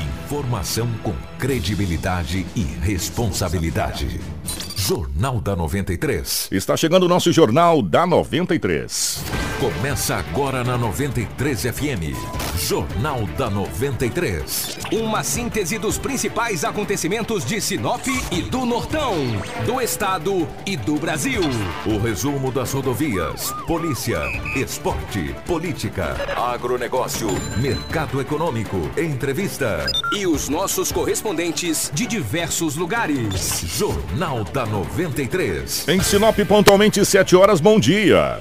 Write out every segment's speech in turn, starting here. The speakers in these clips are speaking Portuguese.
Informação com credibilidade e responsabilidade. Jornal da 93. Está chegando o nosso Jornal da 93. Começa agora na 93 FM. Jornal da 93. Uma síntese dos principais acontecimentos de Sinop e do Nortão, do Estado e do Brasil. O resumo das rodovias, polícia, esporte, política, agronegócio, mercado econômico, entrevista. E os nossos correspondentes de diversos lugares. Jornal da 93. Em Sinop, pontualmente 7 horas, bom dia.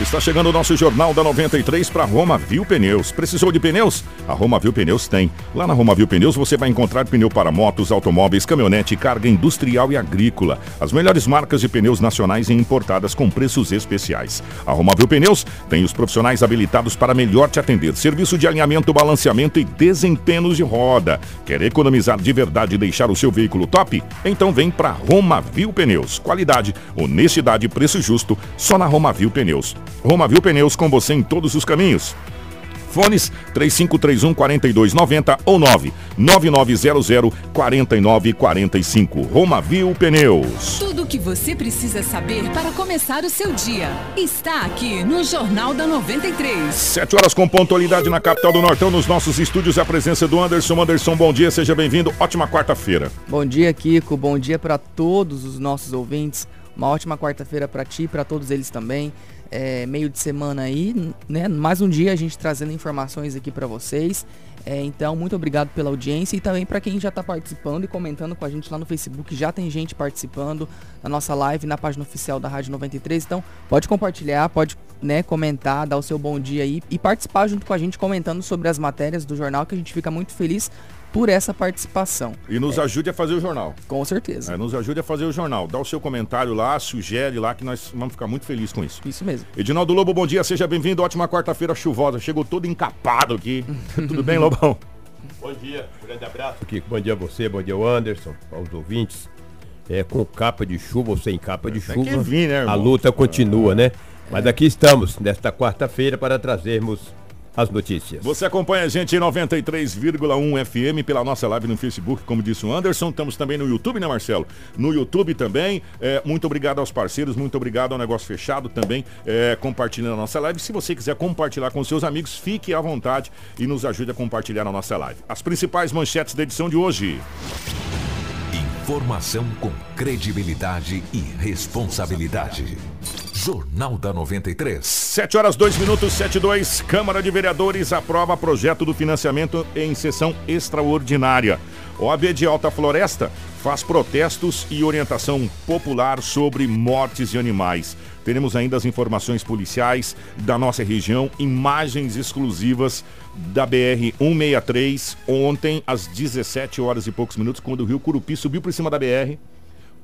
Está chegando o nosso Jornal da 93 para Roma Viu Pneus. Precisou de pneus? A Roma Viu Pneus tem. Lá na Roma Viu Pneus você vai encontrar pneu para motos, automóveis, caminhonete, carga industrial e agrícola. As melhores marcas de pneus nacionais e importadas com preços especiais. A Roma Viu Pneus tem os profissionais habilitados para melhor te atender. Serviço de alinhamento, balanceamento e desempenhos de roda. Quer economizar de verdade e deixar o seu veículo top? Então vem para Roma Viu Pneus. Qualidade, honestidade e preço justo só na Roma Viu Pneus. Roma Viu Pneus com você em todos os caminhos. Fones 3531 4290 ou 99900 4945. Roma Viu Pneus. Tudo o que você precisa saber para começar o seu dia está aqui no Jornal da 93. 7 horas com pontualidade na capital do Nortão, nos nossos estúdios, a presença do Anderson. Anderson, bom dia, seja bem-vindo. Ótima quarta-feira. Bom dia, Kiko. Bom dia para todos os nossos ouvintes. Uma ótima quarta-feira para ti e para todos eles também é, meio de semana aí, né? Mais um dia a gente trazendo informações aqui para vocês. É, então, muito obrigado pela audiência e também para quem já está participando e comentando com a gente lá no Facebook. Já tem gente participando na nossa live, na página oficial da Rádio 93. Então, pode compartilhar, pode né, comentar, dar o seu bom dia aí e participar junto com a gente comentando sobre as matérias do jornal, que a gente fica muito feliz por essa participação. E nos é. ajude a fazer o jornal. Com certeza. É, nos ajude a fazer o jornal. Dá o seu comentário lá, sugere lá, que nós vamos ficar muito felizes com isso. Isso mesmo. Edinaldo Lobo, bom dia, seja bem-vindo. Ótima quarta-feira chuvosa. Chegou todo encapado aqui. Tudo bem, Lobão? Bom dia, um grande abraço. Kiko. Bom dia a você, bom dia ao Anderson, aos ouvintes. É, com capa de chuva ou sem capa de chuva, vir, né, a luta continua, né? Mas aqui estamos, nesta quarta-feira, para trazermos as notícias. Você acompanha a gente em 93,1 FM pela nossa live no Facebook, como disse o Anderson. Estamos também no YouTube, né, Marcelo? No YouTube também. É, muito obrigado aos parceiros, muito obrigado ao Negócio Fechado também, é, compartilhando a nossa live. Se você quiser compartilhar com seus amigos, fique à vontade e nos ajude a compartilhar a nossa live. As principais manchetes da edição de hoje. Informação com credibilidade e responsabilidade. Jornal da 93. 7 horas 2 minutos 72. Câmara de Vereadores aprova projeto do financiamento em sessão extraordinária. OAB de Alta Floresta faz protestos e orientação popular sobre mortes de animais. Teremos ainda as informações policiais da nossa região, imagens exclusivas da BR 163 ontem às 17 horas e poucos minutos, quando o Rio Curupi subiu por cima da BR.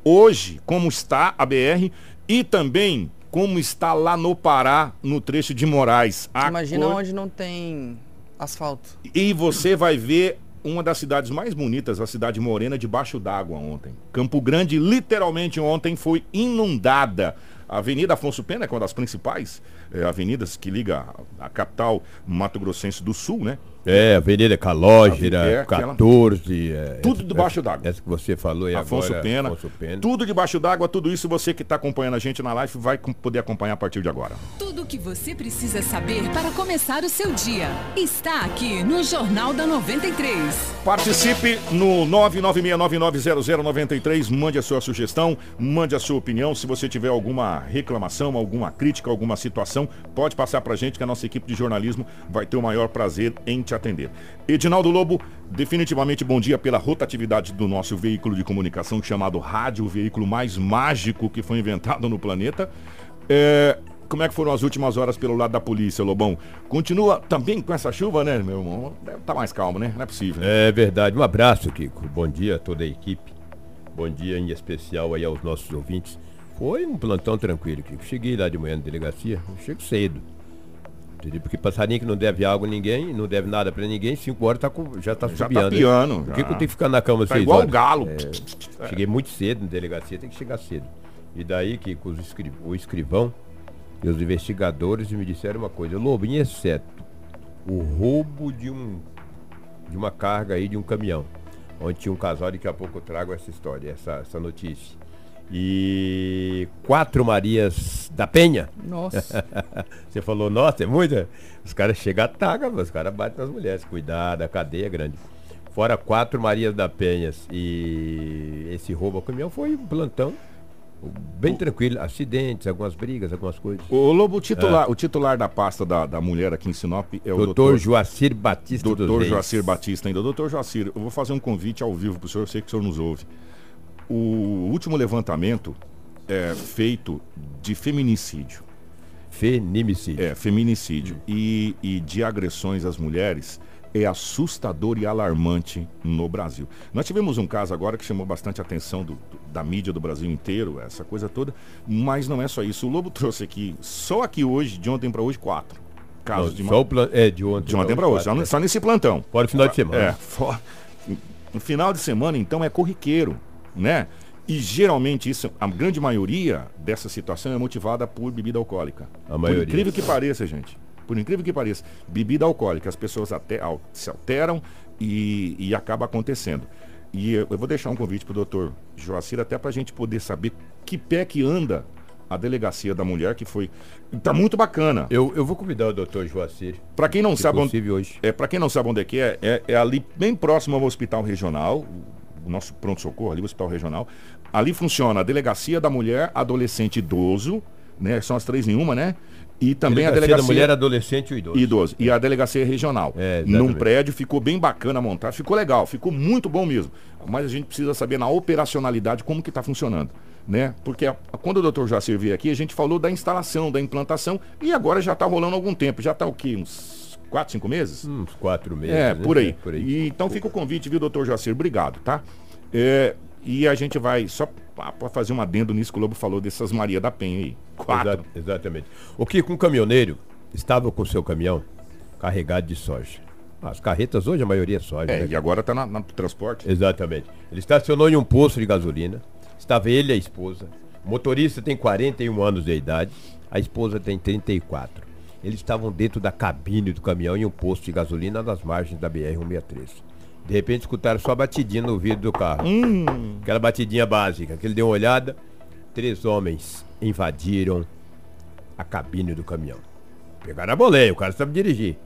Hoje, como está a BR e também como está lá no Pará, no trecho de Moraes. Imagina cor... onde não tem asfalto. E você vai ver uma das cidades mais bonitas, a cidade morena, debaixo d'água ontem. Campo Grande, literalmente ontem, foi inundada. A Avenida Afonso Pena é uma das principais é, avenidas que liga a, a capital Mato Grossense do Sul, né? É, Avenida Calógira, é, 14. É, tudo debaixo d'água. Essa que você falou aí Afonso agora, Pena, Afonso Pena. Tudo debaixo d'água, tudo isso você que está acompanhando a gente na live vai poder acompanhar a partir de agora. Tudo o que você precisa saber para começar o seu dia está aqui no Jornal da 93. Participe no 996990093, mande a sua sugestão, mande a sua opinião. Se você tiver alguma reclamação, alguma crítica, alguma situação, pode passar para a gente que a nossa equipe de jornalismo vai ter o maior prazer em te atender. Edinaldo Lobo, definitivamente bom dia pela rotatividade do nosso veículo de comunicação chamado rádio, o veículo mais mágico que foi inventado no planeta. É, como é que foram as últimas horas pelo lado da polícia, Lobão? Continua também com essa chuva, né, meu irmão? Tá mais calmo, né? Não é possível. Né? É verdade. Um abraço, Kiko. Bom dia a toda a equipe. Bom dia em especial aí aos nossos ouvintes. Foi um plantão tranquilo, Kiko. Cheguei lá de manhã na delegacia, chego cedo. Entendeu? Porque passarinho que não deve água a ninguém, não deve nada para ninguém, 5 horas tá com, já tá já Tá piano, Por que, que eu tenho que ficar na cama tá seis igual horas? igual o galo. É, cheguei muito cedo na delegacia, tem que chegar cedo. E daí que os escri o escrivão e os investigadores me disseram uma coisa, Lobo, em exceto o roubo de um de uma carga aí de um caminhão, onde tinha um casal, daqui a pouco eu trago essa história, essa, essa notícia. E quatro Marias da Penha. Nossa. Você falou, nossa, é muita? Os caras chegam a taga, os caras batem nas mulheres. Cuidado, a cadeia é grande. Fora quatro Marias da Penhas e esse roubo ao caminhão foi um plantão bem tranquilo. Acidentes, algumas brigas, algumas coisas. O Lobo, o titular, o titular da pasta da, da mulher aqui em Sinop é o Doutor doutor, Joacir Batista doutor. Joacir Batista ainda. Doutor Joacir, eu vou fazer um convite ao vivo para o senhor, eu sei que o senhor nos ouve. O último levantamento é feito de feminicídio. Feminicídio. É, feminicídio. E, e de agressões às mulheres é assustador e alarmante no Brasil. Nós tivemos um caso agora que chamou bastante atenção do- do- da mídia do Brasil inteiro, essa coisa toda, mas não é só isso. O Lobo trouxe aqui, só aqui hoje, de ontem para hoje, quatro casos de, Só ma- o plan... É, de ontem. de ontem para hoje, só, quatro, no- né? só nesse plantão. Fora o final de semana. É, fo- no final de semana, então, é corriqueiro, né? E geralmente isso, a grande maioria dessa situação é motivada por bebida alcoólica. A maioria. Por incrível que pareça, gente. Por incrível que pareça, bebida alcoólica, as pessoas até al- se alteram e, e acaba acontecendo. E eu, eu vou deixar um convite para o doutor Joacir, até para a gente poder saber que pé que anda a delegacia da mulher, que foi. Tá muito bacana. Eu, eu vou convidar o doutor Joacir. Para quem não sabe onde, hoje. é, para quem não sabe onde é que é, é, é ali bem próximo ao Hospital Regional, o nosso pronto-socorro ali, o Hospital Regional. Ali funciona a Delegacia da Mulher, Adolescente Idoso, né? São as três em uma, né? E também a Delegacia Delegacia da mulher, adolescente e idoso. e idoso. E a Delegacia Regional. É, exatamente. Num prédio, ficou bem bacana montar, ficou legal, ficou muito bom mesmo. Mas a gente precisa saber na operacionalidade como que está funcionando. Né? Porque a- quando o doutor Jacir veio aqui, a gente falou da instalação, da implantação, e agora já está rolando algum tempo. Já está o quê? Uns 4, 5 meses? Uns quatro meses. É, né? por aí. É, por aí. E, então fica o convite, viu, doutor Jacir? Obrigado, tá? É, e a gente vai, só para fazer um adendo nisso que o Lobo falou dessas Maria da Penha aí. Quatro. Exa- exatamente. O que um caminhoneiro estava com seu caminhão carregado de soja. As carretas hoje a maioria é soja. É, né? e agora tá na, na transporte. Exatamente. Ele estacionou em um posto de gasolina. Estava ele e a esposa. O motorista tem 41 anos de idade. A esposa tem 34. Eles estavam dentro da cabine do caminhão em um posto de gasolina nas margens da BR-163. De repente escutaram só a batidinha no vidro do carro. Aquela batidinha básica. Que ele deu uma olhada. Três homens invadiram a cabine do caminhão. Pegaram a boleia, o cara sabe dirigir.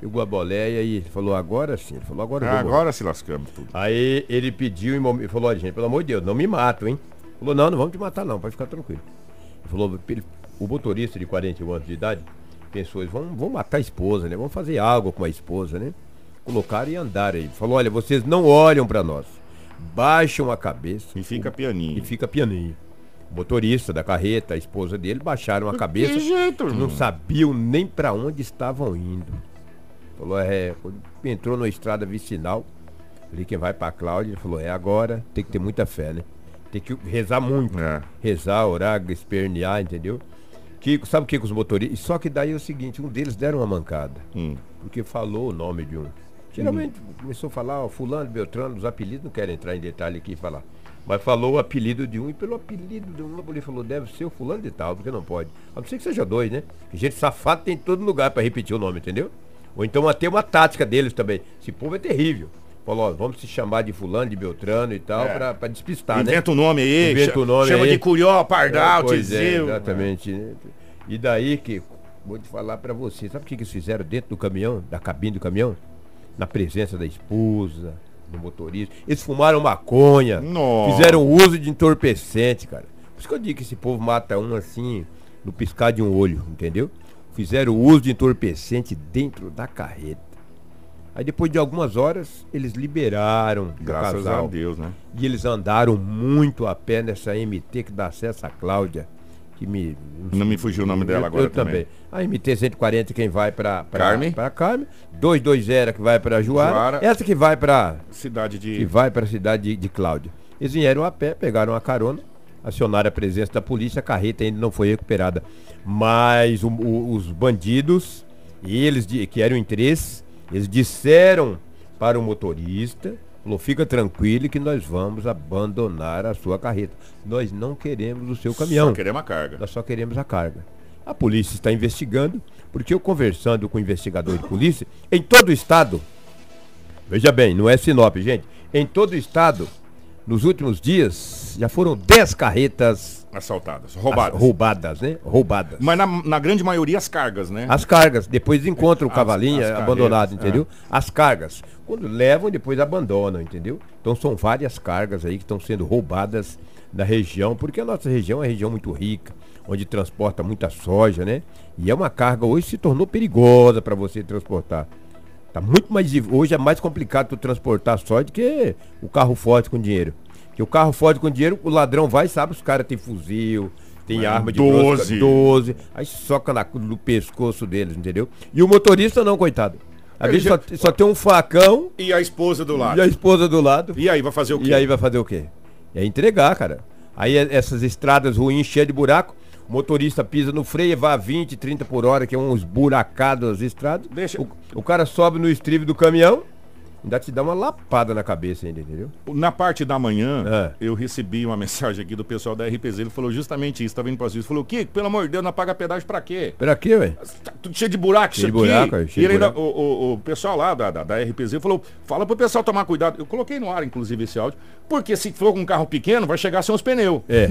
Pegou a boleia e falou, agora sim. Ele falou, agora Ah, agora se lascamos tudo. Aí ele pediu e falou, olha gente, pelo amor de Deus, não me mato, hein? Falou, não, não vamos te matar não, pode ficar tranquilo. Ele falou, o motorista de 41 anos de idade pensou, eles vão, vão matar a esposa, né? Vamos fazer algo com a esposa, né? Colocaram e andaram aí. Falou, olha, vocês não olham pra nós. Baixam a cabeça E fica pianinho. e fica pianinho. O motorista da carreta, a esposa dele, baixaram a cabeça. Que jeito, não sabiam nem pra onde estavam indo. Falou, é, quando entrou na estrada vicinal, ali quem vai pra Cláudia, ele falou, é agora, tem que ter muita fé, né? Tem que rezar muito. É. Rezar, orar, espernear, entendeu? Que, sabe o que com os motoristas? Só que daí é o seguinte, um deles deram uma mancada. Hum. Porque falou o nome de um. Geralmente começou a falar, ó, fulano, Beltrano, os apelidos, não quero entrar em detalhe aqui e falar. Mas falou o apelido de um, e pelo apelido de um, ele falou, deve ser o fulano de tal, porque não pode. A não ser que seja dois, né? Porque gente safado tem em todo lugar para repetir o nome, entendeu? Ou então até uma tática deles também. Esse povo é terrível. Falou, ó, vamos se chamar de fulano, de Beltrano e tal, É. pra, pra despistar, né? Inventa o nome aí. Inventa o nome Chama aí. de Curió, Pardal, É, pois é, Tizil. exatamente. né? E daí que, vou te falar pra você, sabe o que, que eles fizeram dentro do caminhão, da cabine do caminhão? Na presença da esposa, do motorista. Eles fumaram maconha, Nossa. fizeram uso de entorpecente, cara. Por isso que eu digo que esse povo mata um assim, no piscar de um olho, entendeu? Fizeram uso de entorpecente dentro da carreta. Aí depois de algumas horas, eles liberaram o Graças casal. a Deus, né? E eles andaram muito a pé nessa MT que dá acesso à Cláudia. Que me. Não me fugiu o nome dela eu, agora eu também. A MT 140 quem vai para Carme. Para Carme. 220 que vai para Juara. Juara. Essa que vai para Cidade que de. vai para a cidade de, de Cláudia. Eles vieram a pé, pegaram a carona, acionaram a presença da polícia, a carreta ainda não foi recuperada. Mas o- o- os bandidos, eles de- que eram em três, eles disseram para o motorista, falou, fica tranquilo que nós vamos abandonar a sua carreta. Nós não queremos o seu caminhão. Só queremos a carga. Nós só queremos a carga. A polícia está investigando, porque eu conversando com o investigador de polícia, em todo o estado, Veja bem, não é Sinop, gente. Em todo o estado, nos últimos dias, já foram 10 carretas Assaltadas, roubadas. roubadas, né? Roubadas. Mas na, na grande maioria as cargas, né? As cargas, depois encontram o As- cavalinho as é abandonado, carretas, entendeu? As cargas. Quando levam, depois abandonam, entendeu? Então são várias cargas aí que estão sendo roubadas na região, porque a nossa região é uma região muito rica, onde transporta muita soja, né? E é uma carga hoje se tornou perigosa para você transportar. Tá muito mais hoje é mais complicado tu transportar soja do que o carro forte com dinheiro. Que o carro forte com dinheiro, o ladrão vai, sabe, os caras têm fuzil, tem É, arma de 12. 12, aí soca na, no pescoço deles, entendeu? E o motorista não, coitado. Às vezes já- só, só tem um facão E a esposa do lado. e a esposa do lado. E aí, vai fazer o quê? E aí vai fazer o quê? É entregar, cara. Aí é- essas estradas ruins, cheias de buraco, o motorista pisa no freio e vai a 20, 30 por hora, que é uns buracados as estradas. Deixa- O, o cara sobe no estribo do caminhão, ainda te dá uma lapada na cabeça ainda, entendeu? Na parte da manhã, É. eu recebi uma mensagem aqui do pessoal da RPZ. Ele falou justamente isso. Tá vindo para Ele falou: Kiko, pelo amor de Deus, não paga pedágio pra quê? Pra quê, ué? Tá tudo cheio de buraco Cheio isso de aqui. buraco, é, e cheio ele ainda- buraco. o, o- o pessoal lá da, da, da RPZ falou: fala pro pessoal tomar cuidado. Eu coloquei no ar, inclusive, esse áudio. Porque se for com um carro pequeno, vai chegar sem os pneus. É,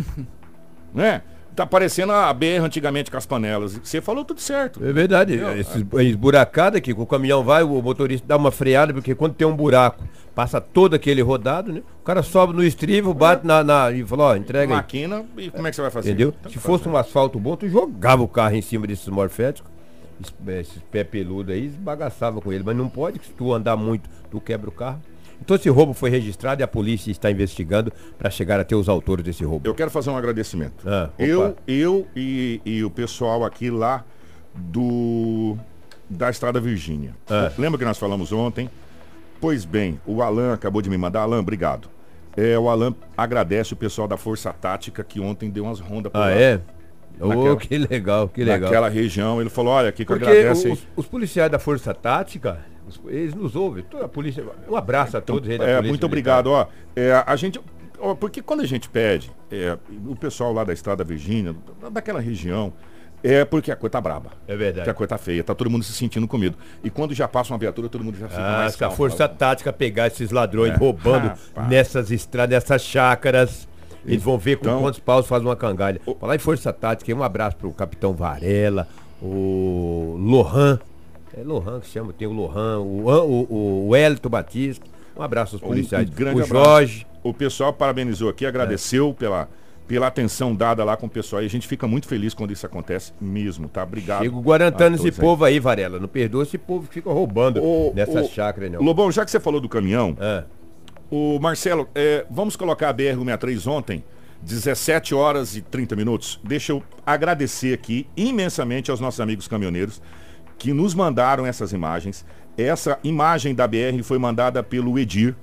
Né? Tá parecendo a BR antigamente com as panelas. Você falou tudo certo. é verdade. Esses esburacada aqui, o caminhão vai, o motorista dá uma freada, porque quando tem um buraco, passa todo aquele rodado, né? O cara sobe no estribo, bate na, na- e fala, ó, entrega aí. Máquina, e como é que você vai fazer? Entendeu? Tanto Se faz, fosse um asfalto bom, tu jogava o carro em cima desses morféticos. es- Esses pé peludo aí, esbagaçava com ele. Mas não pode, que se tu andar muito, tu quebra o carro. Então esse roubo foi registrado e a polícia está investigando para chegar até os autores desse roubo. Eu quero fazer um agradecimento. Ah, eu eu e, e o pessoal aqui lá do da Estrada Virgínia. Ah. Lembra que nós falamos ontem? Pois bem, o Alan acabou de me mandar. Alan, obrigado. É, o Alan agradece o pessoal da Força Tática que ontem deu umas rondas por Ah, lá. é? Naquela- que legal, que legal. Naquela região. Ele falou, olha, que Porque agradece aí. os, os policiais da Força Tática, eles nos ouvem. Toda a polícia. Um abraço a todos eles da É, muito Militar. obrigado. Ó, é, a gente, ó, porque quando a gente pede, é, o pessoal lá da Estrada Virgínia, da- daquela região, é porque a coisa tá braba. É verdade. Que a coisa tá feia, tá todo mundo se sentindo com medo. E quando já passa uma viatura, todo mundo já fica Ah, mais se a calmo. Força Tática pegar esses ladrões É. roubando Rapaz. nessas estradas, nessas chácaras, eles vão ver com Então- quantos paus faz uma cangalha. Falar em Força Tática, um abraço pro Capitão Varela, o Lohan, é Lohan que chama, tem o Lohan, o, o, o Hélito Batista, um abraço aos Um- policiais, um grande o abraço. Jorge, O pessoal parabenizou aqui, agradeceu pela, pela atenção dada lá com o pessoal. E a gente fica muito feliz quando isso acontece mesmo, tá? Obrigado. chega guarantando esse aí. povo aí, Varela, não perdoa esse povo que fica roubando Ô, nessas ô, chácaras, não. Lobão, já que você falou do caminhão, Ah, O Marcelo, é, vamos colocar a BR-163 ontem, 17 horas e 30 minutos. Deixa eu agradecer aqui imensamente aos nossos amigos caminhoneiros que nos mandaram essas imagens. Essa imagem da BR foi mandada pelo Edir.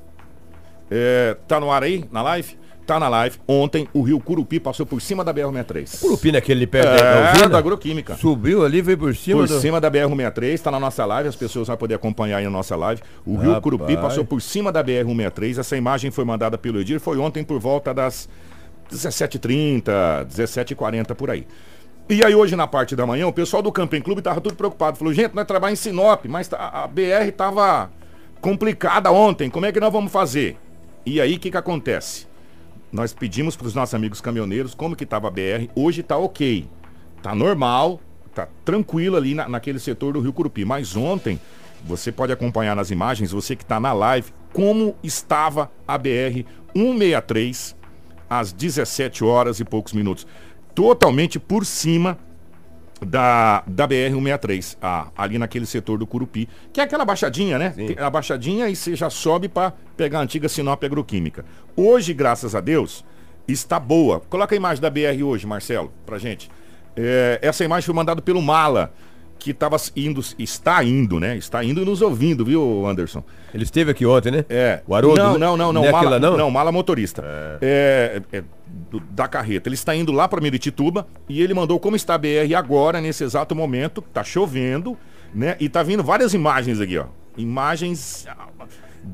É, tá no ar aí, na live? Tá na live. Ontem o rio Curupi passou por cima da BR-163. Curupina, aquele ali perto da É, da agroquímica. subiu ali, veio por cima Por do... cima da BR-163, está na nossa live, as pessoas vão poder acompanhar aí na nossa live. O Rio Rapaz. Curupi passou por cima da BR-163. Essa imagem foi mandada pelo Edir, foi ontem por volta das 17h30, 17h40 por aí. E aí hoje na parte da manhã, o pessoal do Camping Clube tava tudo preocupado. Falou, gente, nós trabalhamos em Sinop, mas tá- a BR tava complicada ontem, como é que nós vamos fazer? E aí o que que acontece? Nós pedimos para os nossos amigos caminhoneiros como que estava a BR. Hoje tá ok. Tá normal, tá tranquilo ali na- naquele setor do Rio Curupi. Mas ontem, você pode acompanhar nas imagens, você que está na live, como estava a BR 163 às 17 horas e poucos minutos. Totalmente por cima da, da BR-163, a- ali naquele setor do Curupi, que é aquela baixadinha, né? Tem A baixadinha e você já sobe para pegar a antiga Sinop Agroquímica. Hoje, graças a Deus, está boa. Coloca a imagem da BR hoje, Marcelo, pra gente. É, essa imagem foi mandada pelo Mala, que estava indo, está indo, né? Está indo e nos ouvindo, viu, Anderson? Ele esteve aqui ontem, né? É. O Haroldo, não, não, não, não. É mala, aquela, não? não, mala motorista. É. é do- da carreta. Ele está indo lá para Meritituba e ele mandou como está a BR agora, nesse exato momento. Tá chovendo, né? E tá vindo várias imagens aqui, ó. Imagens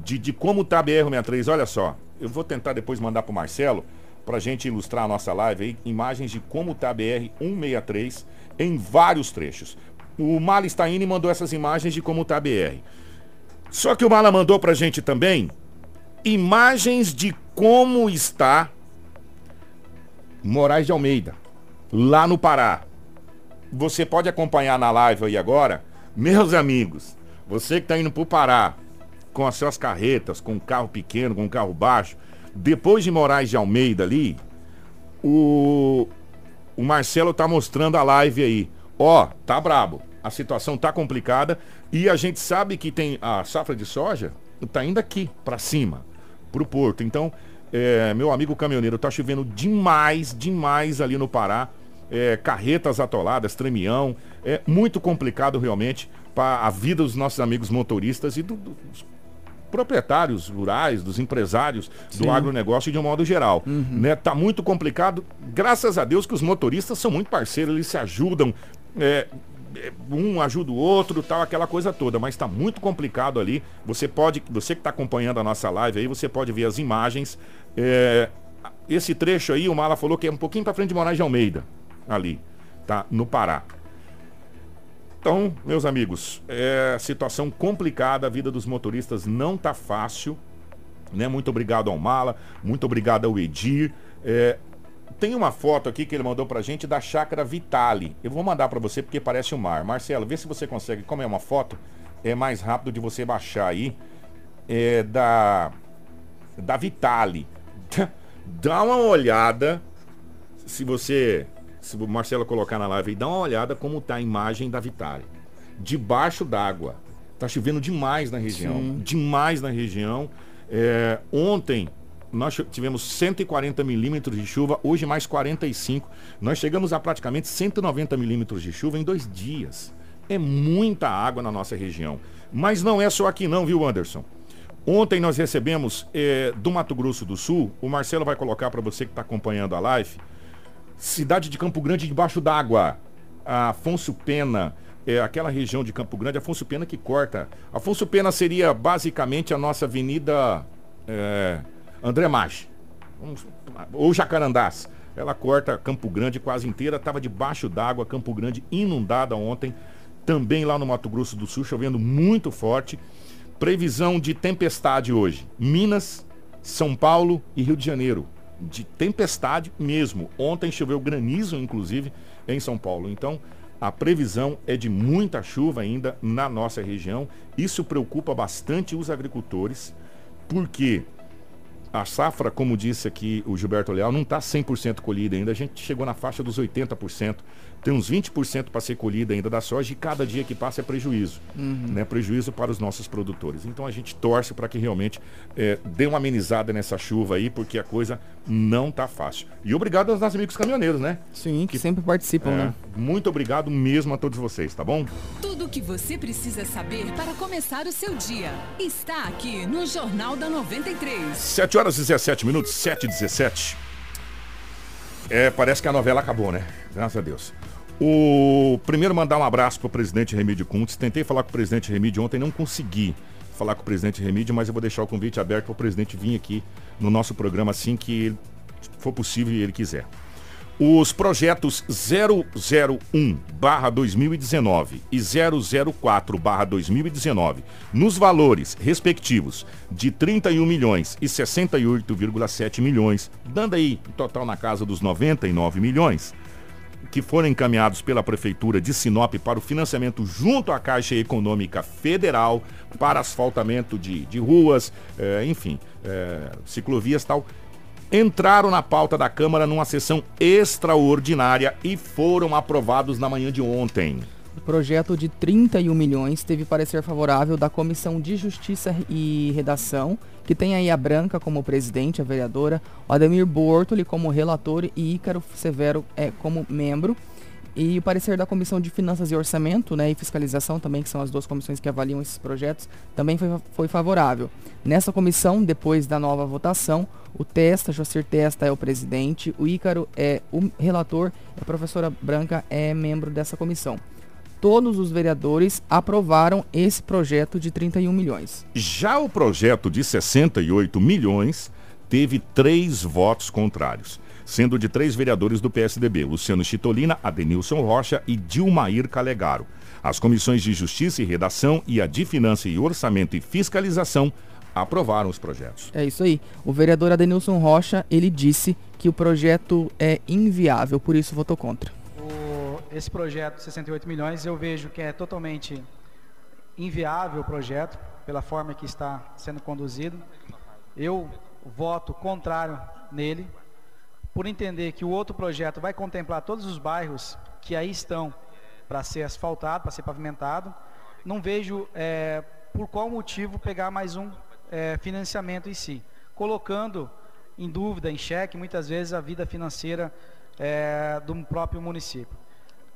de, de como tá a BR-63. Olha só. Eu vou tentar depois mandar pro Marcelo pra gente ilustrar a nossa live aí. Imagens de como tá a BR-163 em vários trechos. O Mala e mandou essas imagens de como tá a BR. Só que o Mala mandou pra gente também imagens de como está Moraes de Almeida, lá no Pará. Você pode acompanhar na live aí agora, meus amigos. Você que está indo pro Pará com as suas carretas, com um carro pequeno, com um carro baixo, depois de Moraes de Almeida ali, o, o Marcelo tá mostrando a live aí. Ó, tá brabo. A situação tá complicada e a gente sabe que tem a safra de soja tá indo aqui para cima, pro porto. Então, é, meu amigo caminhoneiro, tá chovendo demais, demais ali no Pará. É, carretas atoladas, tremião. É muito complicado realmente para a vida dos nossos amigos motoristas e do, dos proprietários rurais, dos empresários Sim. do agronegócio de um modo geral. Uhum. Né? Tá muito complicado. Graças a Deus que os motoristas são muito parceiros, eles se ajudam. É, é um ajuda o outro, tal, aquela coisa toda, mas está muito complicado ali. Você pode, você que está acompanhando a nossa live aí, você pode ver as imagens. É, esse trecho aí, o Mala falou que é um pouquinho para frente de Moraes de Almeida, ali, tá? No Pará. Então, meus amigos, é situação complicada, a vida dos motoristas não tá fácil. Né? Muito obrigado ao Mala, muito obrigado ao Edir. É, tem uma foto aqui que ele mandou pra gente da chácara Vitale. Eu vou mandar para você porque parece o mar. Marcelo, vê se você consegue. Como é uma foto, é mais rápido de você baixar aí. É da da Vitale. Dá uma olhada se você se o Marcelo colocar na live aí, dá uma olhada como tá a imagem da Vitale. Debaixo d'água. Tá chovendo demais na região. Sim. Demais na região. É, ontem nós tivemos 140 milímetros de chuva, hoje mais 45. Nós chegamos a praticamente 190 milímetros de chuva em dois dias. É muita água na nossa região. Mas não é só aqui não, viu, Anderson? Ontem nós recebemos é, do Mato Grosso do Sul, o Marcelo vai colocar para você que está acompanhando a live, cidade de Campo Grande debaixo d'água. Afonso Pena, é, aquela região de Campo Grande, Afonso Pena que corta. Afonso Pena seria basicamente a nossa avenida é, André Maggi, ou Jacarandás. Ela corta Campo Grande quase inteira, estava debaixo d'água, Campo Grande inundada ontem. Também lá no Mato Grosso do Sul, chovendo muito forte. Previsão de tempestade hoje. Minas, São Paulo e Rio de Janeiro de tempestade mesmo. Ontem choveu granizo, inclusive, em São Paulo. Então, a previsão é de muita chuva ainda na nossa região. Isso preocupa bastante os agricultores, porque a safra, como disse aqui o Gilberto Leal, não está 100% colhida ainda. A gente chegou na faixa dos 80%. Tem uns 20% para ser colhida ainda da soja e cada dia que passa é prejuízo. Uhum. Né? Prejuízo para os nossos produtores. Então a gente torce para que realmente é, dê uma amenizada nessa chuva aí, porque a coisa não tá fácil. E obrigado aos nossos amigos caminhoneiros, né? Sim, que, que sempre participam, é, né? Muito obrigado mesmo a todos vocês, tá bom? Tudo o que você precisa saber para começar o seu dia está aqui no Jornal da 93. 7 horas e 17 minutos, 7 e 17. É, parece que a novela acabou, né? Graças a Deus. O primeiro mandar um abraço para o presidente Remídio Kuntz. Tentei falar com o presidente Remídio ontem, não consegui falar com o presidente Remídio, mas eu vou deixar o convite aberto para o presidente vir aqui no nosso programa assim que for possível e ele quiser. Os projetos 001/2019 e 004/2019, nos valores respectivos de 31 milhões e 68,7 milhões, dando aí um total na casa dos 99 milhões que foram encaminhados pela Prefeitura de Sinop para o financiamento junto à Caixa Econômica Federal para asfaltamento de, de ruas, é, enfim, é, ciclovias tal, entraram na pauta da Câmara numa sessão extraordinária e foram aprovados na manhã de ontem. O projeto de 31 milhões teve parecer favorável da Comissão de Justiça e Redação, que tem aí a Branca como presidente, a vereadora, o Ademir Bortoli como relator e Ícaro Severo é, como membro. E o parecer da Comissão de Finanças e Orçamento né, e Fiscalização, também, que são as duas comissões que avaliam esses projetos, também foi, foi favorável. Nessa comissão, depois da nova votação, o Testa, Josir Testa é o presidente, o Ícaro é o relator, a professora Branca é membro dessa comissão todos os vereadores aprovaram esse projeto de 31 milhões. Já o projeto de 68 milhões teve três votos contrários, sendo de três vereadores do PSDB, Luciano Chitolina, Adenilson Rocha e Dilmair Calegaro. As comissões de Justiça e Redação e a de Finanças e Orçamento e Fiscalização aprovaram os projetos. É isso aí. O vereador Adenilson Rocha, ele disse que o projeto é inviável, por isso votou contra. O, esse projeto, 68 milhões, eu vejo que é totalmente inviável o projeto, pela forma que está sendo conduzido. Eu voto contrário nele, por entender que o outro projeto vai contemplar todos os bairros que aí estão para ser asfaltado, para ser pavimentado. Não vejo é, por qual motivo pegar mais um é, financiamento em si, colocando em dúvida, em xeque, muitas vezes a vida financeira é, do próprio município.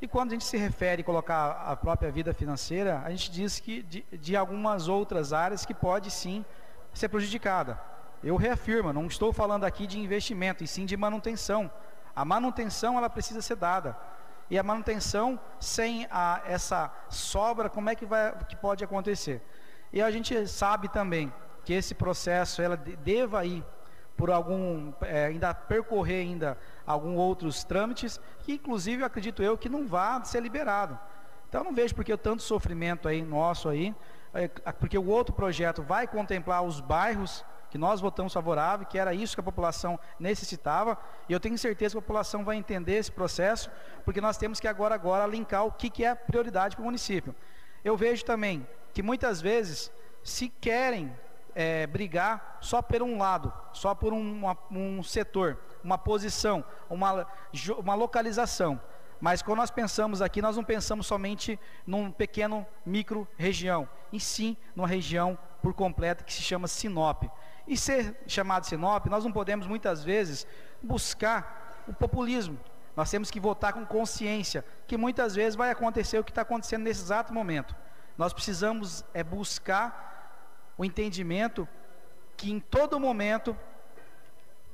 E quando a gente se refere a colocar a própria vida financeira, a gente diz que de, de algumas outras áreas que pode sim ser prejudicada. Eu reafirmo, não estou falando aqui de investimento, e sim de manutenção. A manutenção ela precisa ser dada. E a manutenção sem a, essa sobra, como é que, vai, que pode acontecer? E a gente sabe também que esse processo ela deva ir por algum é, ainda percorrer ainda alguns outros trâmites que inclusive acredito eu que não vá ser liberado. Então não vejo porque tanto sofrimento aí nosso aí, é, porque o outro projeto vai contemplar os bairros que nós votamos favorável, que era isso que a população necessitava, e eu tenho certeza que a população vai entender esse processo, porque nós temos que agora agora linkar o que, que é prioridade para o município. Eu vejo também que muitas vezes se querem é, brigar só por um lado, só por um, um setor, uma posição, uma, uma localização. Mas quando nós pensamos aqui, nós não pensamos somente num pequeno micro região, e sim numa região por completo que se chama Sinop. E ser chamado Sinop, nós não podemos muitas vezes buscar o populismo. Nós temos que votar com consciência, que muitas vezes vai acontecer o que está acontecendo nesse exato momento. Nós precisamos é buscar o entendimento que em todo momento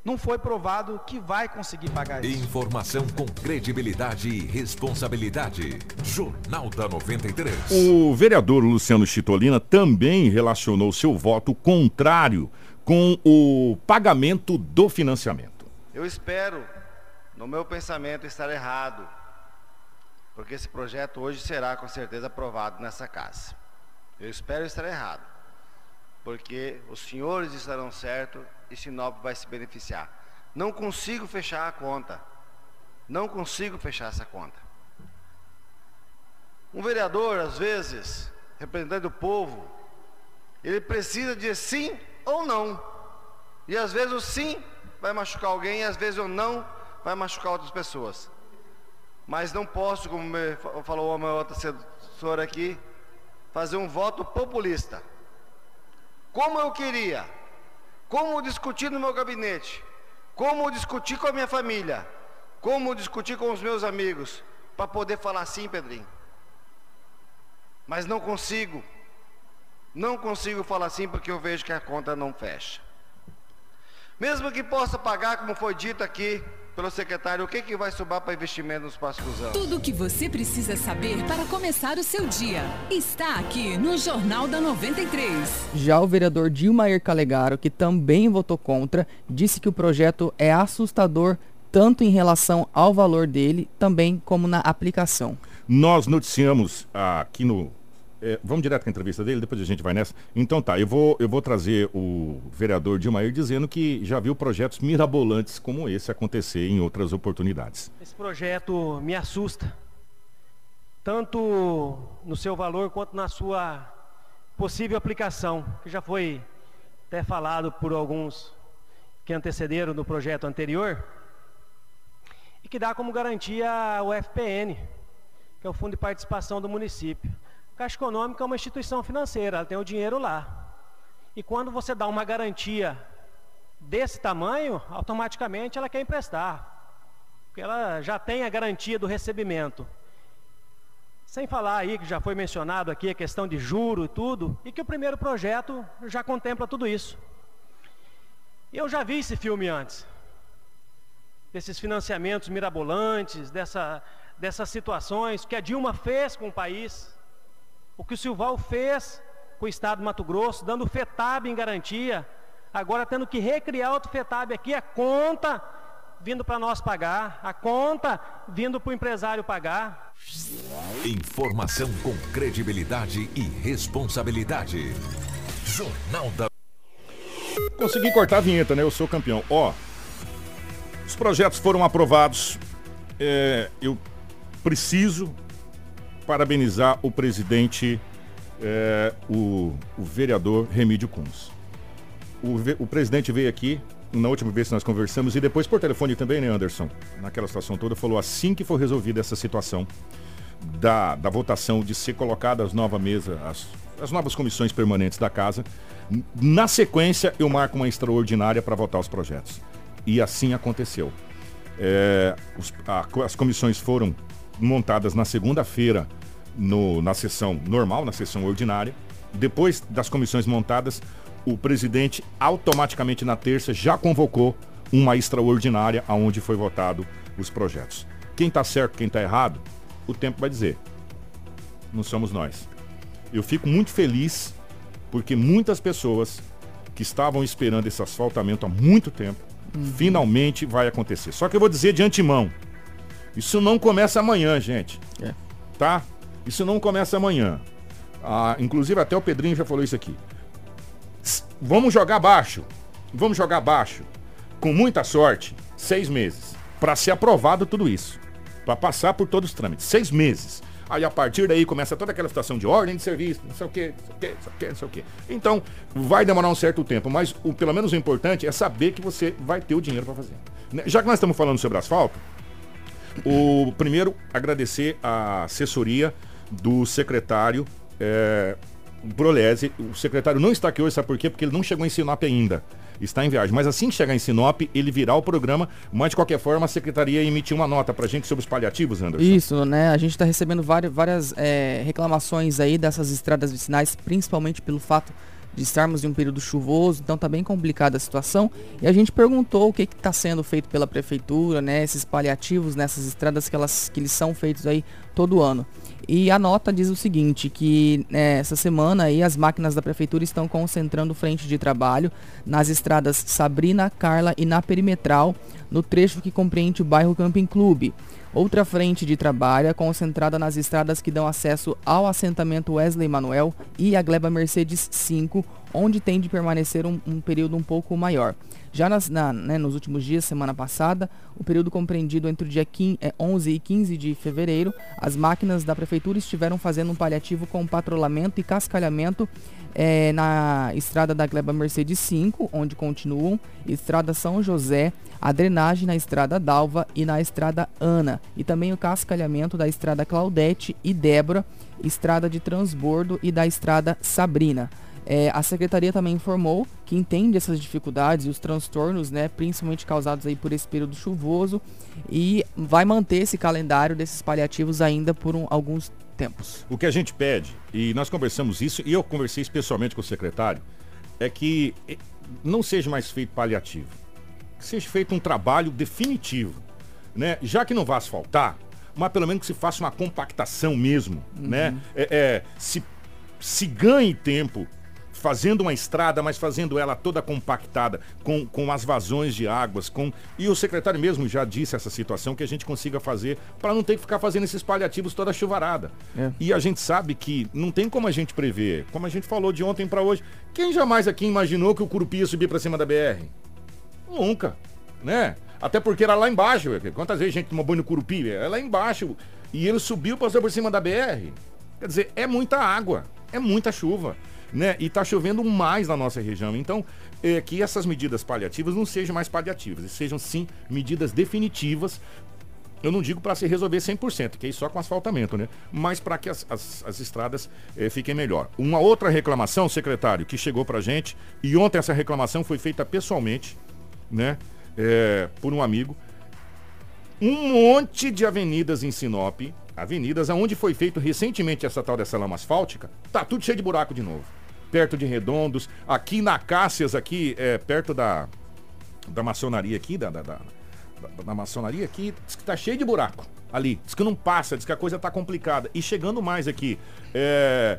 não foi provado que vai conseguir pagar isso. Informação com credibilidade e responsabilidade. Jornal da 93. O vereador Luciano Chitolina também relacionou seu voto contrário com o pagamento do financiamento. Eu espero, no meu pensamento, estar errado, porque esse projeto hoje será com certeza aprovado nessa casa. Eu espero estar errado porque os senhores estarão certos e Sinop vai se beneficiar. Não consigo fechar a conta. Não consigo fechar essa conta. Um vereador, às vezes, representante do povo, ele precisa de sim ou não. E às vezes o sim vai machucar alguém, e às vezes o não vai machucar outras pessoas. Mas não posso, como falou uma outra senhora aqui, fazer um voto populista como eu queria, como discutir no meu gabinete, como discutir com a minha família, como discutir com os meus amigos, para poder falar sim, Pedrinho. Mas não consigo, não consigo falar sim porque eu vejo que a conta não fecha. Mesmo que possa pagar, como foi dito aqui, pelo secretário o que, que vai sobrar para investimento nos próximos anos. Tudo o que você precisa saber para começar o seu dia está aqui no Jornal da 93. Já o vereador Dilmair Calegaro, que também votou contra, disse que o projeto é assustador tanto em relação ao valor dele, também como na aplicação. Nós noticiamos aqui no é, vamos direto com a entrevista dele, depois a gente vai nessa. Então tá, eu vou, eu vou trazer o vereador Dilmair dizendo que já viu projetos mirabolantes como esse acontecer em outras oportunidades. Esse projeto me assusta, tanto no seu valor quanto na sua possível aplicação, que já foi até falado por alguns que antecederam no projeto anterior, e que dá como garantia o FPN, que é o Fundo de Participação do Município. Caixa Econômica é uma instituição financeira, ela tem o dinheiro lá. E quando você dá uma garantia desse tamanho, automaticamente ela quer emprestar. Porque ela já tem a garantia do recebimento. Sem falar aí que já foi mencionado aqui a questão de juro e tudo, e que o primeiro projeto já contempla tudo isso. Eu já vi esse filme antes. Desses financiamentos mirabolantes, dessa, dessas situações que a Dilma fez com o país o que o Silval fez com o Estado do Mato Grosso, dando FETAB em garantia, agora tendo que recriar outro FETAB aqui, a conta vindo para nós pagar, a conta vindo para o empresário pagar. Informação com credibilidade e responsabilidade. Jornal da Consegui cortar a vinheta, né? Eu sou campeão. Ó, os projetos foram aprovados. É, eu preciso parabenizar o presidente, é, o, o, vereador Remídio Kunz. O, o presidente veio aqui na última vez que nós conversamos e depois por telefone também, né, Anderson? Naquela situação toda, falou assim que for resolvida essa situação da, da votação de ser colocada as novas mesas, as, as novas comissões permanentes da casa. Na sequência, eu marco uma extraordinária para votar os projetos. E assim aconteceu. É, os, a, as comissões foram montadas na segunda-feira na sessão normal, na sessão ordinária. Depois das comissões montadas, o presidente automaticamente na terça já convocou uma extraordinária aonde foi votado os projetos. Quem está certo, quem está errado, o tempo vai dizer. Não somos nós. Eu fico muito feliz porque muitas pessoas que estavam esperando esse asfaltamento há muito tempo, uhum. finalmente vai acontecer. Só que eu vou dizer de antemão, isso não começa amanhã, gente. É. Tá? Isso não começa amanhã. Ah, inclusive até o Pedrinho já falou isso aqui. Vamos jogar baixo. Vamos jogar baixo. Com muita sorte, seis meses. Para ser aprovado tudo isso. Para passar por todos os trâmites. Seis meses. Aí a partir daí começa toda aquela situação de ordem de serviço, não sei o quê, não sei o quê, não sei o quê, não sei o quê. Então, vai demorar um certo tempo, mas o, pelo menos o importante é saber que você vai ter o dinheiro para fazer. Né, já que nós estamos falando sobre asfalto, o primeiro agradecer a assessoria do secretário é, Brolese. O secretário não está aqui hoje, sabe por quê? Porque ele não chegou em Sinop ainda. Está em viagem. Mas assim que chegar em Sinop, ele virá o programa. Mas de qualquer forma, a secretaria emitiu uma nota para a gente sobre os paliativos, Anderson. Isso, né? A gente está recebendo várias, várias é, reclamações aí dessas estradas vicinais, principalmente pelo fato de estarmos em um período chuvoso, então está bem complicada a situação. E a gente perguntou o que está sendo feito pela prefeitura, né? Esses paliativos nessas estradas que, elas, que eles são feitos aí todo ano. E a nota diz o seguinte, que né, essa semana aí as máquinas da prefeitura estão concentrando frente de trabalho nas estradas Sabrina, Carla e na Perimetral, no trecho que compreende o bairro Camping Clube. Outra frente de trabalho é concentrada nas estradas que dão acesso ao assentamento Wesley Manuel e a Gleba Mercedes 5, onde tem de permanecer um, um período um pouco maior. Já nas, na, né, nos últimos dias, semana passada, o período compreendido entre o dia 15, é, 11 e 15 de fevereiro, as máquinas da prefeitura estiveram fazendo um paliativo com patrulhamento e cascalhamento é, na estrada da Gleba Mercedes 5, onde continuam, estrada São José, a drenagem na estrada Dalva e na estrada Ana, e também o cascalhamento da estrada Claudete e Débora, estrada de transbordo e da estrada Sabrina. É, a secretaria também informou que entende essas dificuldades e os transtornos, né, principalmente causados aí por esse período chuvoso, e vai manter esse calendário desses paliativos ainda por um, alguns tempos. O que a gente pede, e nós conversamos isso, e eu conversei especialmente com o secretário, é que eh, não seja mais feito paliativo, que seja feito um trabalho definitivo, né? Já que não vai asfaltar, mas pelo menos que se faça uma compactação mesmo, né? uhum. né? É, é, se, se ganhe tempo fazendo uma estrada, mas fazendo ela toda compactada, com, com as vazões de águas, com. E o secretário mesmo já disse essa situação que a gente consiga fazer para não ter que ficar fazendo esses paliativos toda chuvarada. É. E a gente sabe que não tem como a gente prever, como a gente falou de ontem para hoje. Quem jamais aqui imaginou que o Curupi ia subir para cima da BR? Nunca, né? Até porque era lá embaixo. Quantas vezes a gente tomou banho no Curupi? É lá embaixo. E ele subiu, passou por cima da BR. Quer dizer, é muita água, é muita chuva né? E está chovendo mais na nossa região. Então, é, que essas medidas paliativas não sejam mais paliativas, sejam sim medidas definitivas. Eu não digo para se resolver 100%, que é só com asfaltamento, né? Mas para que as, as, as estradas é, fiquem melhor. Uma outra reclamação, secretário, que chegou para gente, e ontem essa reclamação foi feita pessoalmente, né? É, por um amigo. Um monte de avenidas em Sinop, avenidas onde foi feito recentemente essa tal dessa lama asfáltica, tá tudo cheio de buraco de novo perto de Redondos, aqui na Cássias, aqui é, perto da, da maçonaria aqui, da, da, da, da maçonaria aqui, diz que tá cheio de buraco ali. Diz que não passa, diz que a coisa tá complicada. E chegando mais aqui, é,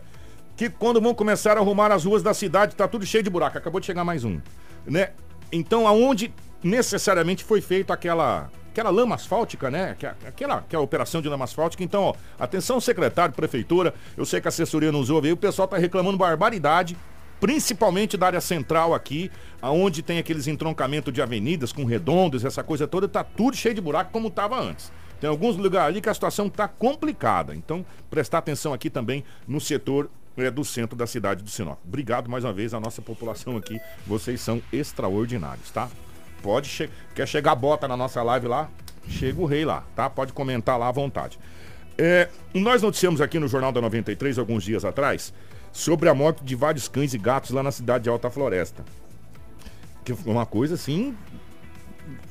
que quando vão começar a arrumar as ruas da cidade, tá tudo cheio de buraco. Acabou de chegar mais um, né? Então, aonde necessariamente foi feito aquela aquela lama asfáltica, né? Aquela, aquela operação de lama asfáltica. Então, ó, atenção, secretário, prefeitura. Eu sei que a assessoria nos ouve aí, o pessoal tá reclamando barbaridade, principalmente da área central aqui, aonde tem aqueles entroncamentos de avenidas com redondos, essa coisa toda, tá tudo cheio de buraco como tava antes. Tem alguns lugares ali que a situação está complicada. Então, prestar atenção aqui também no setor é, do centro da cidade do Sinop. Obrigado mais uma vez à nossa população aqui. Vocês são extraordinários, tá? Pode quer chegar bota na nossa live lá? Chega o rei lá, tá? Pode comentar lá à vontade. É, nós noticiamos aqui no Jornal da 93 alguns dias atrás sobre a morte de vários cães e gatos lá na cidade de Alta Floresta. Que foi uma coisa assim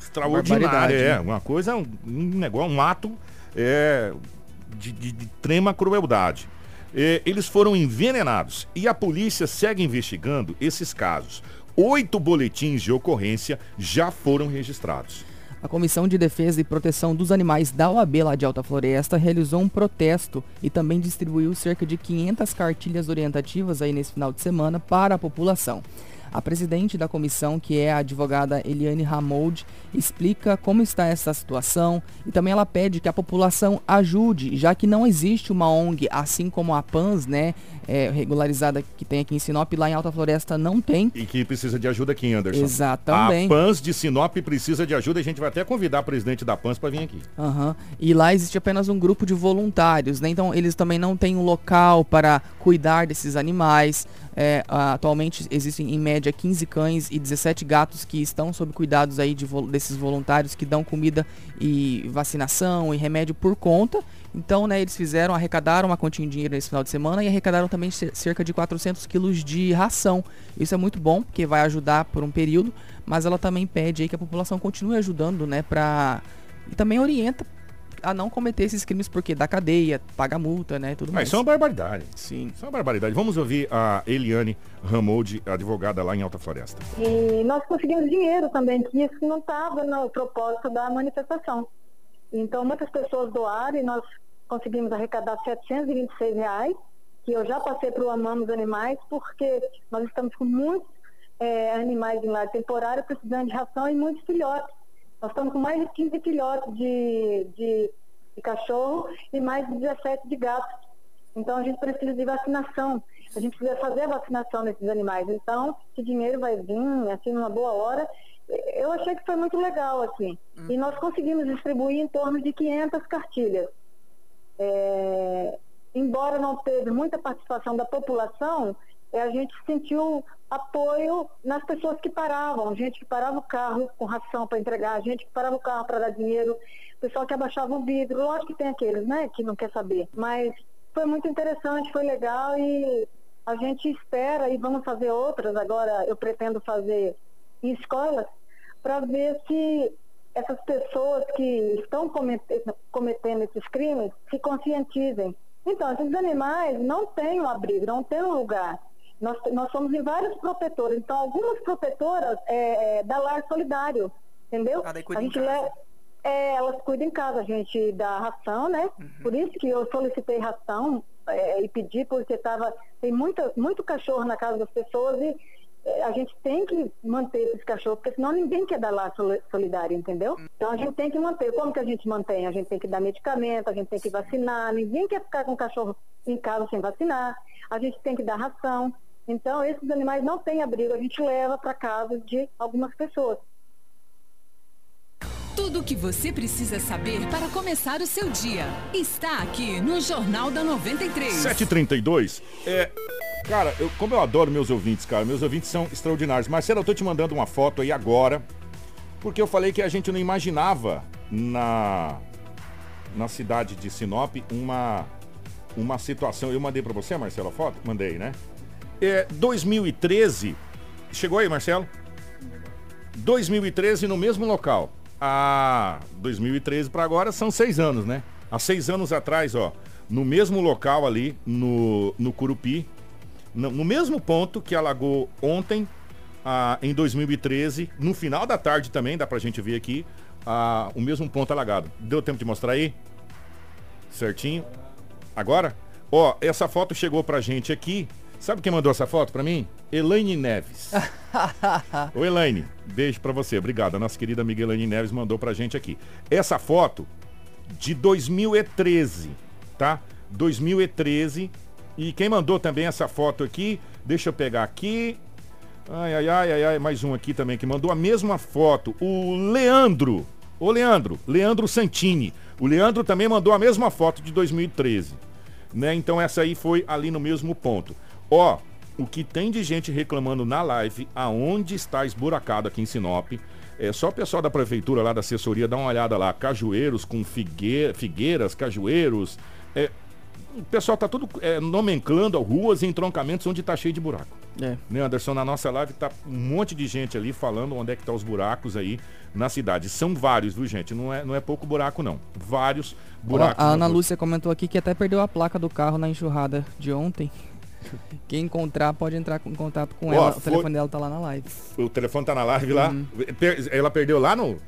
extraordinária, é, né? uma coisa, um, um, negócio, um ato é, de, de, de extrema crueldade. É, eles foram envenenados e a polícia segue investigando esses casos. Oito boletins de ocorrência já foram registrados. A Comissão de Defesa e Proteção dos Animais da OAB lá de Alta Floresta realizou um protesto e também distribuiu cerca de 500 cartilhas orientativas aí nesse final de semana para a população. A presidente da comissão, que é a advogada Eliane Ramold, explica como está essa situação e também ela pede que a população ajude, já que não existe uma ONG, assim como a PANS, né, é, regularizada que tem aqui em Sinop, lá em Alta Floresta não tem. E que precisa de ajuda aqui, Anderson. Exatamente. A PANS de Sinop precisa de ajuda, a gente vai até convidar o presidente da PANS para vir aqui. Uhum. E lá existe apenas um grupo de voluntários, né? Então eles também não têm um local para cuidar desses animais. É, atualmente existem em média 15 cães e 17 gatos que estão sob cuidados aí de, desses voluntários que dão comida e vacinação e remédio por conta. Então, né, eles fizeram, arrecadaram uma quantia de dinheiro nesse final de semana e arrecadaram também cerca de 400 quilos de ração. Isso é muito bom, porque vai ajudar por um período, mas ela também pede aí que a população continue ajudando, né, pra... E também orienta a não cometer esses crimes porque dá cadeia, paga multa, né, tudo Mas mais. isso é uma barbaridade. Sim. Isso é uma barbaridade. Vamos ouvir a Eliane Ramold, advogada lá em Alta Floresta. E nós conseguimos dinheiro também, que isso não estava no propósito da manifestação. Então, muitas pessoas doaram e nós conseguimos arrecadar 726 reais, que eu já passei para o Amamos Animais, porque nós estamos com muitos é, animais em lar temporário precisando de ração e muitos filhotes. Nós estamos com mais de 15 filhotes de, de, de cachorro e mais de 17 de gatos. Então a gente precisa de vacinação. A gente precisa fazer a vacinação nesses animais. Então, esse dinheiro vai vir, assim, numa boa hora. Eu achei que foi muito legal, assim. Hum. E nós conseguimos distribuir em torno de 500 cartilhas. É, embora não teve muita participação da população, é, a gente sentiu apoio nas pessoas que paravam, gente que parava o carro com ração para entregar, gente que parava o carro para dar dinheiro, pessoal que abaixava o vidro, lógico que tem aqueles, né, que não quer saber, mas foi muito interessante, foi legal e a gente espera e vamos fazer outras agora, eu pretendo fazer em escolas, para ver se essas pessoas que estão cometendo, esses crimes se conscientizem. Então, esses animais não têm um abrigo, não têm um lugar. Nós, nós somos em vários protetores. Então, algumas protetoras é, é, da lar solidário, entendeu? Ah, a gente leva, é, elas cuidam em casa, a gente dá ração, né? Uhum. Por isso que eu solicitei ração é, e pedi, porque tava, tem muita, muito cachorro na casa das pessoas e a gente tem que manter esses cachorros, porque senão ninguém quer dar lar solidário, entendeu? Então a gente tem que manter. Como que a gente mantém? A gente tem que dar medicamento, a gente tem que vacinar, ninguém quer ficar com o cachorro em casa sem vacinar, a gente tem que dar ração. Então, esses animais não têm abrigo, a gente leva para casa de algumas pessoas. Tudo o que você precisa saber para começar o seu dia está aqui no Jornal da 93. 732. É, cara, eu, como eu adoro meus ouvintes, cara, meus ouvintes são extraordinários. Marcelo, eu tô te mandando uma foto aí agora, porque eu falei que a gente não imaginava na na cidade de Sinop uma uma situação. Eu mandei para você, Marcelo, a foto? Mandei, né? É, 2013. Chegou aí, Marcelo? 2013 no mesmo local. Ah, 2013 para agora são seis anos, né? Há seis anos atrás, ó, no mesmo local ali, no, no Curupi, no, mesmo ponto que alagou ontem, ah, em 2013, no final da tarde também, dá pra gente ver aqui, ah, o mesmo ponto alagado. Deu tempo de mostrar aí? Certinho? Agora? Ó, essa foto chegou pra gente aqui Sabe quem mandou essa foto para mim? Elaine Neves. Ô Elaine, beijo pra você. Obrigado. A nossa querida amiga Elaine Neves mandou pra gente aqui. Essa foto de 2013, tá? 2013. E quem mandou também essa foto aqui, deixa eu pegar aqui. Ai, ai, ai, ai, ai, mais um aqui também que mandou a mesma foto. O Leandro. Ô Leandro, Leandro Santini. O Leandro também mandou a mesma foto de 2013. Né? Então essa aí foi ali no mesmo ponto. Ó, o que tem de gente reclamando na live aonde está esburacado aqui em Sinop. É só o pessoal da prefeitura lá da assessoria dar uma olhada lá. Cajueiros com figue... figueiras, cajueiros. O pessoal tá tudo é, nomenclando ruas e entroncamentos onde tá cheio de buraco. É. Né, Anderson? Na nossa live tá um monte de gente ali falando onde é que tá os buracos aí na cidade. São vários, viu, gente? Não é, não é pouco buraco, não. Vários buracos. Ó, a Ana. Lúcia comentou aqui que até perdeu a placa do carro na enxurrada de ontem. Quem encontrar pode entrar em contato com Ó, ela. O foi- telefone dela tá lá na live. O telefone tá na live lá. Uhum. Ela perdeu lá no.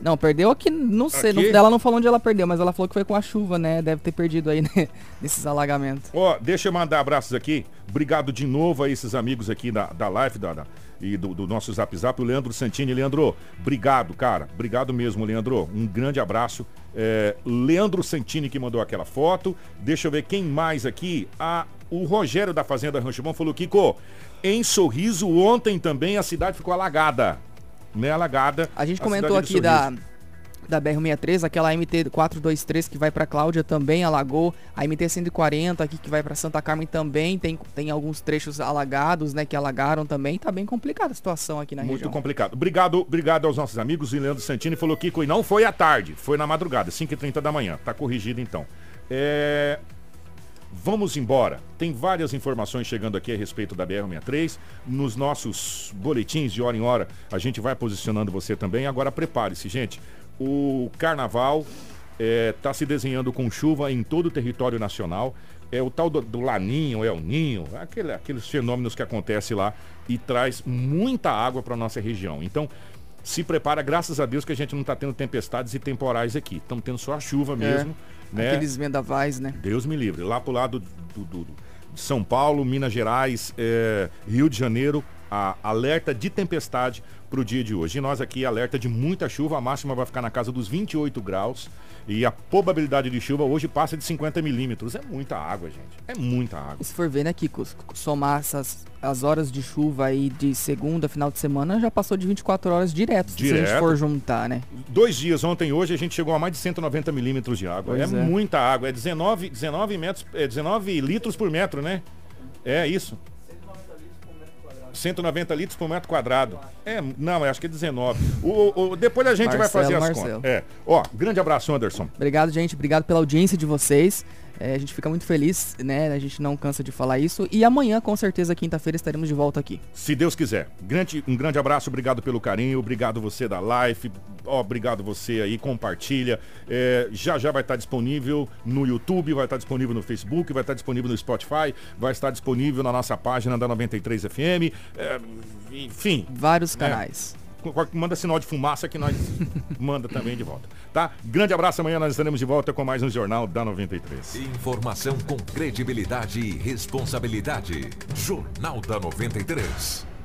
Não, perdeu aqui, não sei. Aqui? Ela não falou onde ela perdeu, mas ela falou que foi com a chuva, né? Deve ter perdido aí, né? Nesses alagamentos. Ó, deixa eu mandar abraços aqui. Obrigado de novo a esses amigos aqui da, da live da, da- e do, do nosso Zap Zap, o Leandro Santini. Leandro, obrigado, cara. Obrigado mesmo, Leandro. Um grande abraço. É, Leandro Santini que mandou aquela foto. Deixa eu ver quem mais aqui. Ah, o Rogério da Fazenda Rancho Bom falou, Kiko, em Sorriso ontem também a cidade ficou alagada. Né, alagada. A gente comentou de aqui da, da BR-163, aquela MT-423 que vai pra Cláudia também alagou. A MT-140 aqui que vai pra Santa Carmen também tem, tem alguns trechos alagados, né? Que alagaram também. Tá bem complicada a situação aqui na Muito região. complicado. Obrigado, obrigado aos nossos amigos. O Leandro Santini falou que e não foi à tarde, foi na madrugada, 5h30 da manhã. Tá corrigido então. É, Vamos embora. Tem várias informações chegando aqui a respeito da BR-63. Nos nossos boletins de hora em hora, a gente vai posicionando você também. Agora prepare-se, gente. O carnaval está se desenhando com chuva em todo o território nacional. É o tal do, do Laninho, é o Ninho, aquele, aqueles fenômenos que acontecem lá e traz muita água para nossa região. Então, se prepara, graças a Deus que a gente não está tendo tempestades e temporais aqui. Estamos tendo só a chuva mesmo. Né? Aqueles vendavais, né? Deus me livre. Lá pro lado do, do- do- de São Paulo, Minas Gerais, é, Rio de Janeiro, a alerta de tempestade pro dia de hoje. E nós aqui, alerta de muita chuva, a máxima vai ficar na casa dos 28 graus. E a probabilidade de chuva hoje passa de 50 milímetros. É muita água, gente. É muita água. Se for ver, né, Kiko, somar essas as horas de chuva aí de segunda, final de semana, já passou de 24 horas direto, se a gente Direto. for juntar, né? Dois dias, ontem e hoje, a gente chegou a mais de 190 milímetros de água. É, é. muita água. É 19, 19, metros, é 19 litros por metro, né? É isso. 190 litros por metro quadrado. É, não, eu acho que é 19. O, o- depois a gente vai Marcelo, fazer as Marcelo. contas. É. Ó, grande abraço, Anderson. Obrigado, gente. Obrigado pela audiência de vocês. É, a gente fica muito feliz, né? A gente não cansa de falar isso. E amanhã, com certeza, quinta-feira, estaremos de volta aqui. Se Deus quiser. Grande, um grande abraço, obrigado pelo carinho, obrigado você da live, obrigado você aí, compartilha. É, já já vai estar disponível no YouTube, vai estar disponível no Facebook, vai estar disponível no Spotify, vai estar disponível na nossa página da 93 FM. é, enfim. Vários É. canais. Manda sinal de fumaça que nós manda também de volta. Tá? Grande abraço, amanhã nós estaremos de volta com mais um Jornal da 93. Informação com credibilidade e responsabilidade. Jornal da 93.